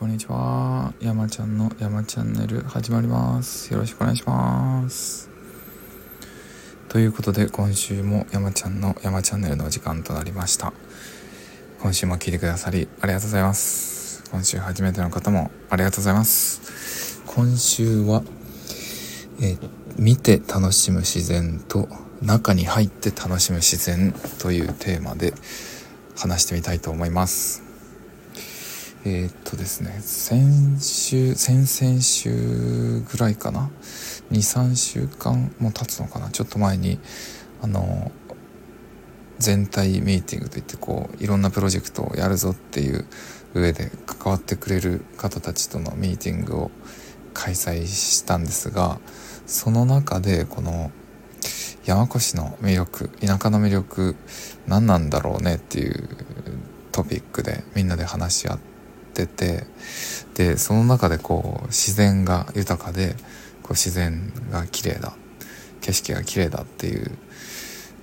こんにちは。山ちゃんの山チャンネル始まります。よろしくお願いします。ということで、今週も山ちゃんの山チャンネルの時間となりました。今週も聞いてくださりありがとうございます。今週初めての方もありがとうございます。今週は、え見て楽しむ自然と中に入って楽しむ自然というテーマで話してみたいと思います。えー、っとですね、先週、先々週ぐらいかな ?2、3週間も経つのかな？ちょっと前に、あの、全体ミーティングといってこういろんなプロジェクトをやるぞっていう上で関わってくれる方たちとのミーティングを開催したんですがその中でこの山古志の魅力田舎の魅力何なんだろうねっていうトピックでみんなで話し合っててでその中でこう自然が豊かでこう自然が綺麗だ景色が綺麗だっていう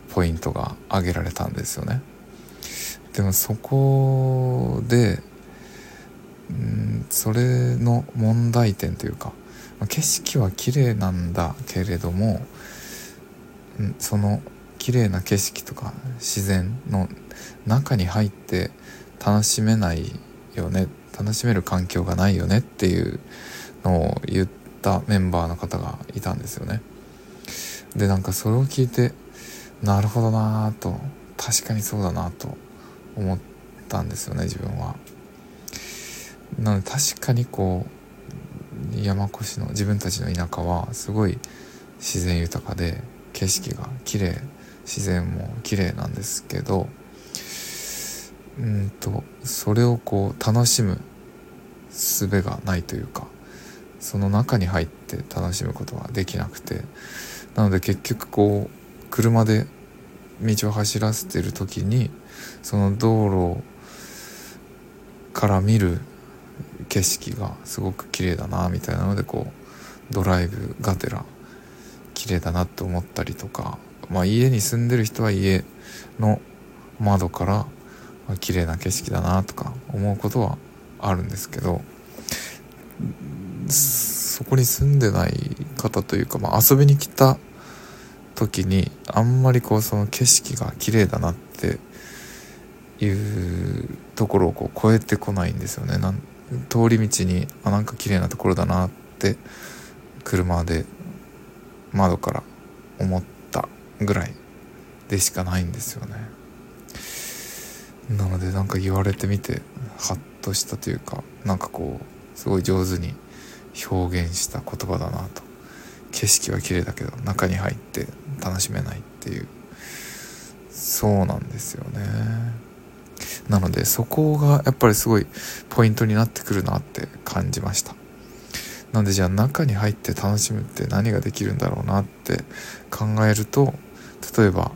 ポイントが挙げられたんですよね。でもそこでんそれの問題点というか景色は綺麗なんだけれどもその綺麗な景色とか自然の中に入って楽しめないよね楽しめる環境がないよねっていうのを言ったメンバーの方がいたんですよね。でなんかそれを聞いてなるほどなと確かにそうだなと思ったんですよね自分は。なので確かにこう山越しの自分たちの田舎はすごい自然豊かで景色が綺麗自然も綺麗なんですけどうんとそれをこう楽しむ術がないというかその中に入って楽しむことができなくてなので結局こう車で道を走らせてる時にその道路から見る景色がすごく綺麗だなみたいなのでこうドライブがてら綺麗だなって思ったりとかまあ家に住んでる人は家の窓から綺麗な景色だなとか思うことはあるんですけどそこに住んでない方というか、まあ、遊びに来た時にあんまりこうその景色が綺麗だなっていうところをこう超えてこないんですよね。なん通り道にあなんか綺麗なところだなって車で窓から思ったぐらいでしかないんですよね。なのでなんか言われてみてハッとしたというかなんかこうすごい上手に表現した言葉だなと。景色は綺麗だけど中に入って楽しめないっていう。そうなんですよね。なのでそこがやっぱりすごいポイントになってくるなって感じました。なんでじゃあ中に入って楽しむって何ができるんだろうなって考えると例えば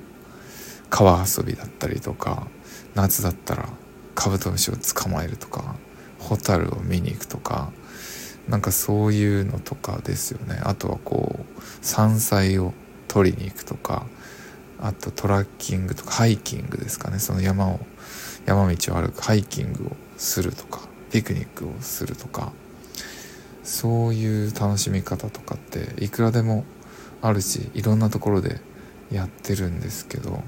川遊びだったりとか夏だったらカブトムシを捕まえるとかホタルを見に行くとかなんかそういうのとかですよね。あとはこう山菜を取りに行くとかあとトラッキングとかハイキングですかね。その山を山道を歩くハイキングをするとかピクニックをするとかそういう楽しみ方とかっていくらでもあるしいろんなところでやってるんですけど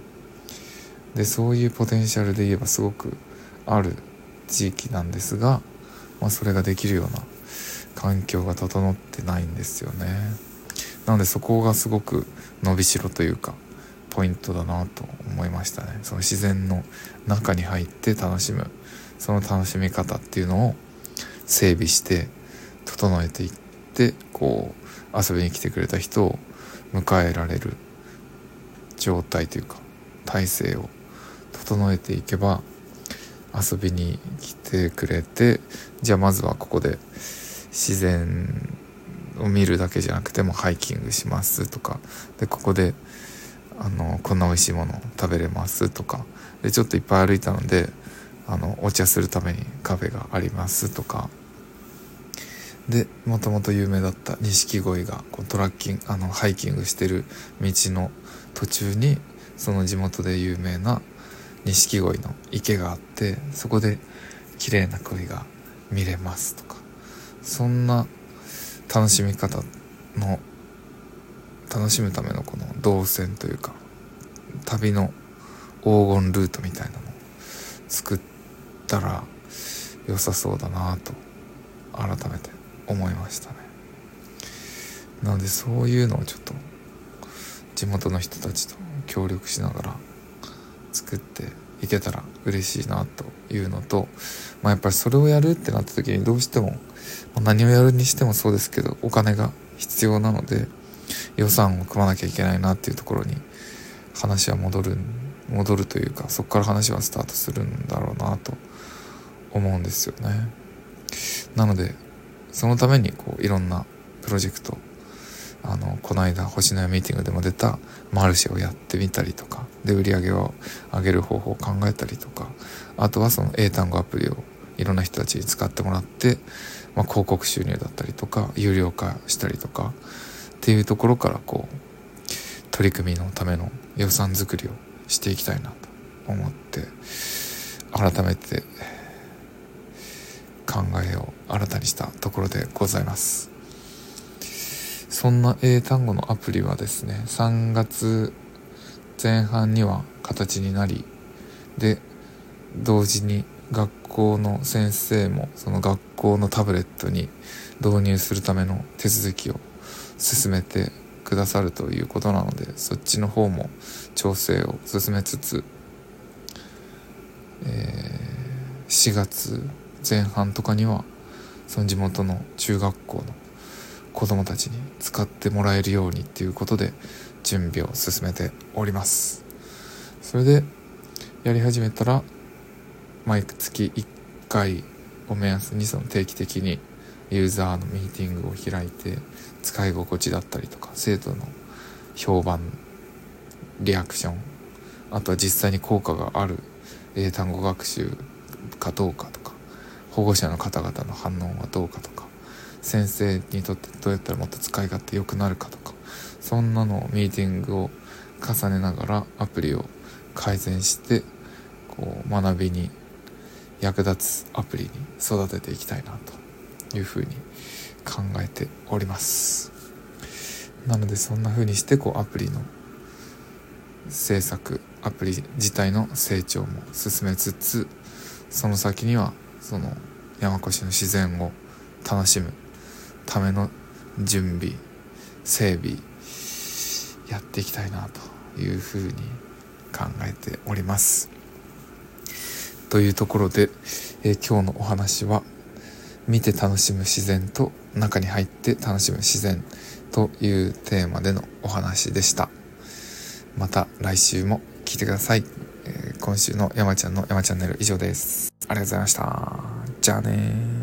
でそういうポテンシャルで言えばすごくある地域なんですが、まあ、それができるような環境が整ってないんですよね。なのでそこがすごく伸びしろというかポイントだなと思いましたね。その自然の中に入って楽しむその楽しみ方っていうのを整備して整えていってこう遊びに来てくれた人を迎えられる状態というか体制を整えていけば遊びに来てくれてじゃあまずはここで自然を見るだけじゃなくてもハイキングしますとかでここであのこんな美味しいもの食べれますとかでちょっといっぱい歩いたのであのお茶するためにカフェがありますとかでもともと有名だった錦鯉がこうトラッキングあのハイキングしてる道の途中にその地元で有名な錦鯉の池があってそこで綺麗な鯉が見れますとかそんな楽しみ方の楽しむためのこの動線というか旅の黄金ルートみたいなのを作ったら良さそうだなと改めて思いましたね。なのでそういうのをちょっと地元の人たちと協力しながら作っていけたら嬉しいなというのと、まあ、やっぱりそれをやるってなった時にどうしても、まあ、何をやるにしてもそうですけどお金が必要なので予算を組まなきゃいけないなっていうところに話は戻る戻るというかそこから話はスタートするんだろうなと思うんですよね。なのでそのためにこういろんなプロジェクトあのこの間星のやミーティングでも出たマルシェをやってみたりとかで売り上げを上げる方法を考えたりとかあとはその英単語アプリをいろんな人たちに使ってもらって、まあ、広告収入だったりとか有料化したりとかっていうところからこう取り組みのための予算作りをしていきたいなと思って改めて考えを新たにしたところでございます。そんな英単語のアプリはですね3月前半には形になりで同時に学校の先生もその学校のタブレットに導入するための手続きを進めてくださるということなのでそっちの方も調整を進めつつ、えー、4月前半とかにはその地元の中学校の子供たちに使ってもらえるようにっていうことで準備を進めております。それでやり始めたら毎月1回を目安にその定期的にユーザーのミーティングを開いて使い心地だったりとか生徒の評判リアクションあとは実際に効果がある英単語学習かどうかとか保護者の方々の反応はどうかとか先生にとってどうやったらもっと使い勝手良くなるかとかそんなのをミーティングを重ねながらアプリを改善してこう学びに役立つアプリに育てていきたいなというふうに考えております。なのでそんな風にしてこうアプリの制作アプリ自体の成長も進めつつその先にはその山越の自然を楽しむための準備整備やっていきたいなというふうに考えております。というところで、えー、今日のお話は見て楽しむ自然と中に入って楽しむ自然というテーマでのお話でした。また来週も聞いてください、えー、今週の山ちゃんの山チャンネル以上です。ありがとうございました。じゃあね